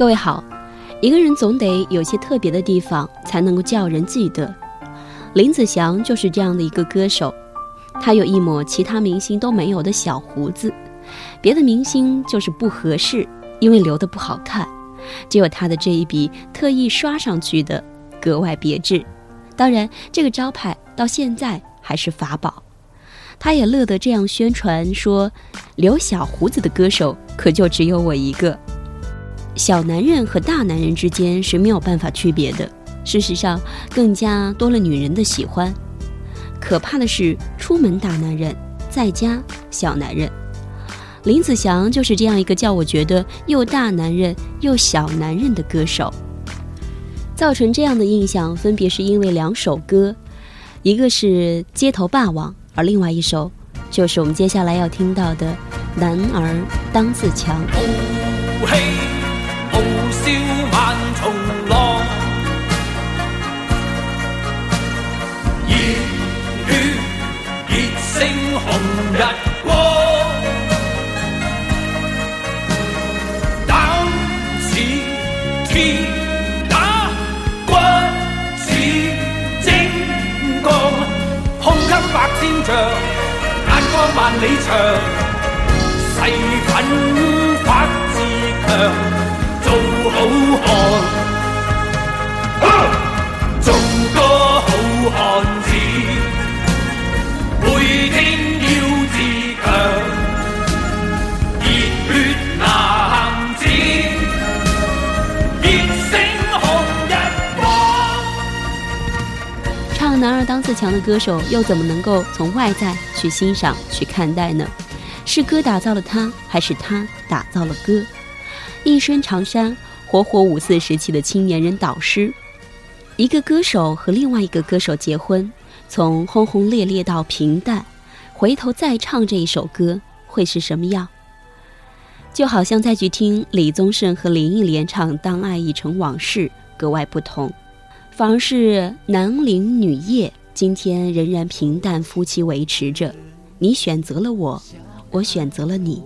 各位好，一个人总得有些特别的地方，才能够叫人记得。林子祥就是这样的一个歌手，他有一抹其他明星都没有的小胡子，别的明星就是不合适，因为留的不好看，只有他的这一笔特意刷上去的，格外别致。当然，这个招牌到现在还是法宝，他也乐得这样宣传说：“留小胡子的歌手，可就只有我一个。”小男人和大男人之间是没有办法区别的。事实上，更加多了女人的喜欢。可怕的是，出门大男人，在家小男人。林子祥就是这样一个叫我觉得又大男人又小男人的歌手。造成这样的印象，分别是因为两首歌，一个是《街头霸王》，而另外一首就是我们接下来要听到的《男儿当自强》。怒啸万重浪，热血热血红日光。胆似铁骨似精钢。胸襟百千丈，眼光万里长。誓奋发自强。做好汉做个好汉子每天要自强热血男子热胜红日光唱男儿当自强的歌手又怎么能够从外在去欣赏去看待呢是歌打造了他还是他打造了歌一身长衫，活活五四时期的青年人导师。一个歌手和另外一个歌手结婚，从轰轰烈烈到平淡，回头再唱这一首歌会是什么样？就好像再去听李宗盛和林忆莲唱《当爱已成往事》，格外不同，反而是男领女业，今天仍然平淡夫妻维持着。你选择了我，我选择了你，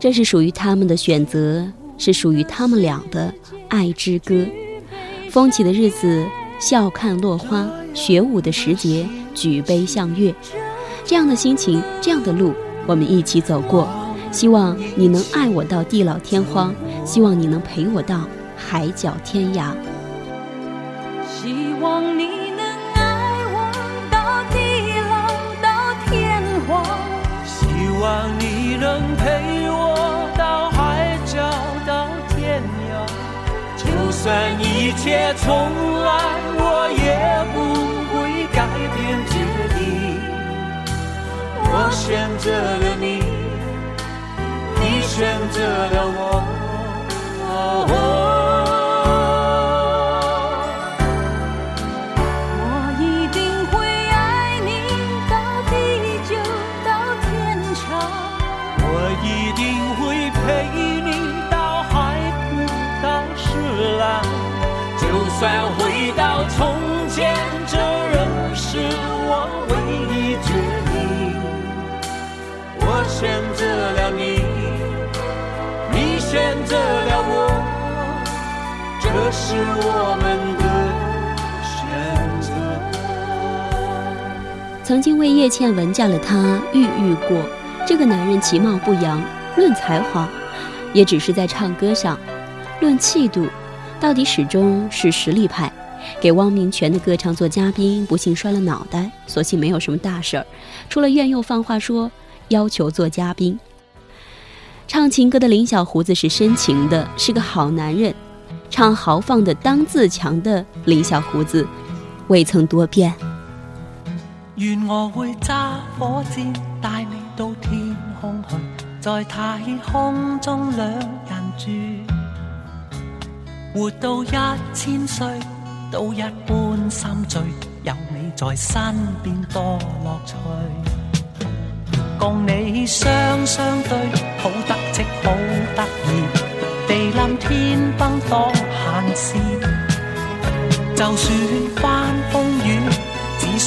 这是属于他们的选择。是属于他们俩的爱之歌。风起的日子，笑看落花；雪舞的时节，举杯向月。这样的心情，这样的路，我们一起走过。希望你能爱我到地老天荒，希望你能陪我到海角天涯。希望你能爱我到地老到天荒，希望你能陪。就算一切重来，我也不会改变决定。我选择了你。曾经为叶倩文嫁了他，郁郁过。这个男人其貌不扬，论才华，也只是在唱歌上；论气度，到底始终是实力派。给汪明荃的歌唱做嘉宾，不幸摔了脑袋，所幸没有什么大事儿。除了院又放话说要求做嘉宾。唱情歌的林小胡子是深情的，是个好男人。唱豪放的当自强的林小胡子，未曾多变。愿我会揸火箭，带你到天空去，在太空中两人住，活到一千岁都一般心醉，有你在身边多乐趣，共你双相对，好得戚好得意，地冧天崩多闲事，就算翻。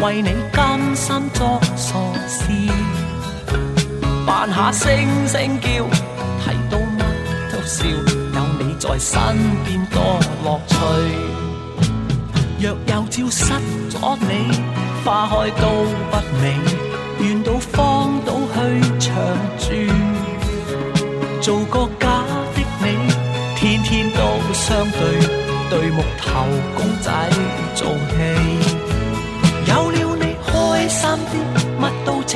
为你甘心做傻事，扮下星星叫，睇到乜都笑。有你在身边多乐趣。若有朝失咗你，花开都不美。愿到荒岛去长住，做个假的你，天天都相对，对木头公仔。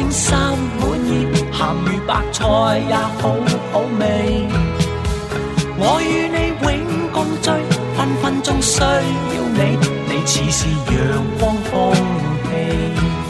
衫滿意，鹹魚白菜也好好味。我與你永共聚，分分鐘需要你，你似是陽光空氣。